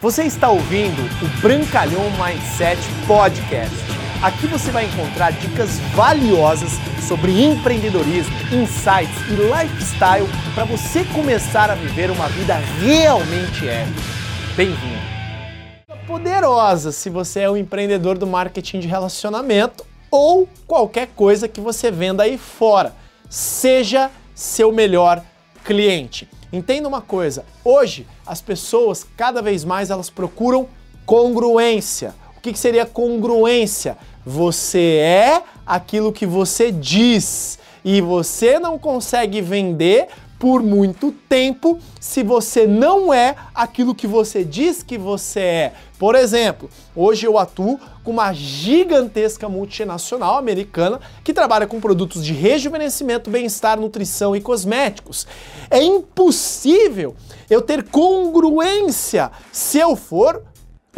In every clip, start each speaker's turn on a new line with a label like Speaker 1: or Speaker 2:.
Speaker 1: Você está ouvindo o Brancalhão Mindset Podcast. Aqui você vai encontrar dicas valiosas sobre empreendedorismo, insights e lifestyle para você começar a viver uma vida realmente épica. Bem-vindo! Poderosa se você é um empreendedor do marketing de relacionamento ou qualquer coisa que você venda aí fora. Seja seu melhor cliente. Entenda uma coisa, hoje as pessoas cada vez mais elas procuram congruência. O que, que seria congruência? Você é aquilo que você diz e você não consegue vender por muito tempo se você não é aquilo que você diz que você é. Por exemplo, hoje eu atuo com uma gigantesca multinacional americana que trabalha com produtos de rejuvenescimento, bem-estar, nutrição e cosméticos. É impossível eu ter congruência se eu for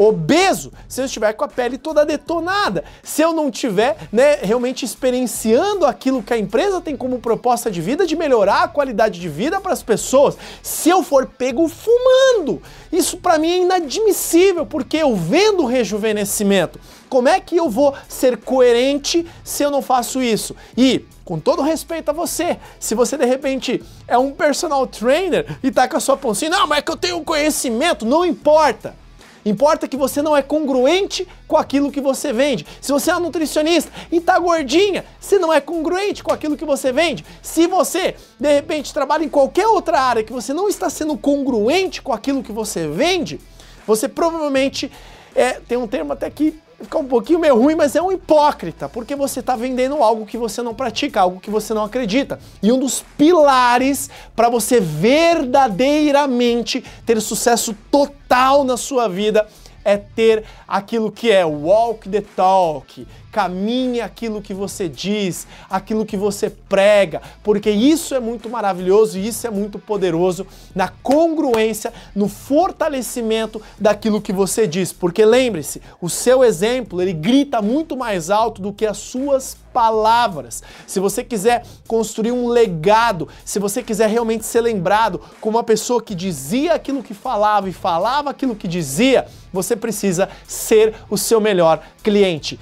Speaker 1: obeso, se eu estiver com a pele toda detonada, se eu não estiver né, realmente experienciando aquilo que a empresa tem como proposta de vida de melhorar a qualidade de vida para as pessoas, se eu for pego fumando, isso para mim é inadmissível, porque eu vendo rejuvenescimento. Como é que eu vou ser coerente se eu não faço isso? E com todo respeito a você, se você de repente é um personal trainer e tá com a sua poncinha, não, mas é que eu tenho conhecimento, não importa. Importa que você não é congruente com aquilo que você vende. Se você é um nutricionista e tá gordinha, você não é congruente com aquilo que você vende. Se você, de repente, trabalha em qualquer outra área que você não está sendo congruente com aquilo que você vende, você provavelmente é, tem um termo até que fica um pouquinho meio ruim, mas é um hipócrita, porque você está vendendo algo que você não pratica, algo que você não acredita. E um dos pilares para você verdadeiramente ter sucesso total na sua vida é ter aquilo que é walk the talk, caminhe aquilo que você diz, aquilo que você prega, porque isso é muito maravilhoso e isso é muito poderoso na congruência, no fortalecimento daquilo que você diz. Porque lembre-se, o seu exemplo, ele grita muito mais alto do que as suas palavras. Se você quiser construir um legado, se você quiser realmente ser lembrado como uma pessoa que dizia aquilo que falava e falava aquilo que dizia, você precisa ser o seu melhor cliente.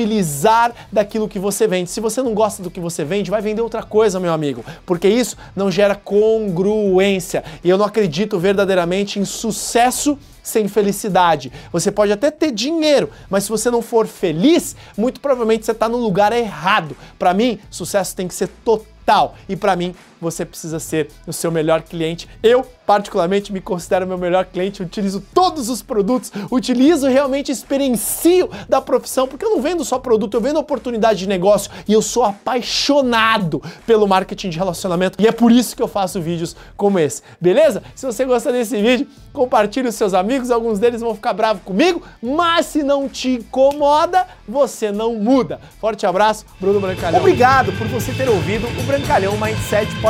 Speaker 1: Utilizar daquilo que você vende. Se você não gosta do que você vende, vai vender outra coisa, meu amigo, porque isso não gera congruência. E eu não acredito verdadeiramente em sucesso sem felicidade. Você pode até ter dinheiro, mas se você não for feliz, muito provavelmente você está no lugar errado. Para mim, sucesso tem que ser total. E para mim, você precisa ser o seu melhor cliente. Eu, particularmente, me considero meu melhor cliente, utilizo todos os produtos, utilizo realmente experiencio da profissão, porque eu não vendo só produto, eu vendo oportunidade de negócio e eu sou apaixonado pelo marketing de relacionamento e é por isso que eu faço vídeos como esse, beleza? Se você gosta desse vídeo, compartilhe os seus amigos, alguns deles vão ficar bravos comigo, mas se não te incomoda, você não muda. Forte abraço, Bruno Brancalhão. Obrigado por você ter ouvido o Brancalhão Mindset Podcast